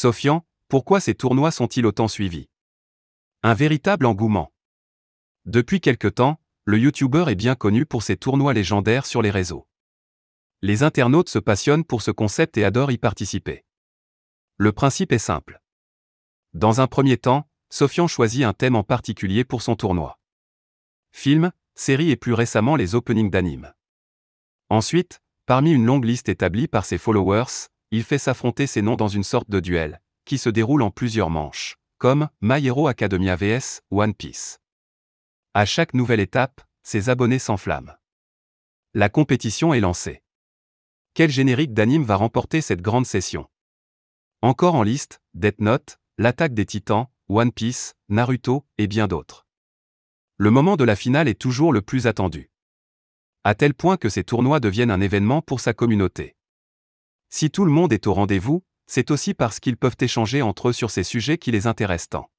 Sofian, pourquoi ces tournois sont-ils autant suivis? Un véritable engouement. Depuis quelque temps, le YouTuber est bien connu pour ses tournois légendaires sur les réseaux. Les internautes se passionnent pour ce concept et adorent y participer. Le principe est simple. Dans un premier temps, Sofian choisit un thème en particulier pour son tournoi. Film, série et plus récemment les openings d'animes. Ensuite, parmi une longue liste établie par ses followers, il fait s'affronter ses noms dans une sorte de duel, qui se déroule en plusieurs manches, comme My Hero Academia vs One Piece. À chaque nouvelle étape, ses abonnés s'enflamment. La compétition est lancée. Quel générique d'anime va remporter cette grande session? Encore en liste, Death Note, L'attaque des titans, One Piece, Naruto, et bien d'autres. Le moment de la finale est toujours le plus attendu. À tel point que ces tournois deviennent un événement pour sa communauté. Si tout le monde est au rendez-vous, c'est aussi parce qu'ils peuvent échanger entre eux sur ces sujets qui les intéressent tant.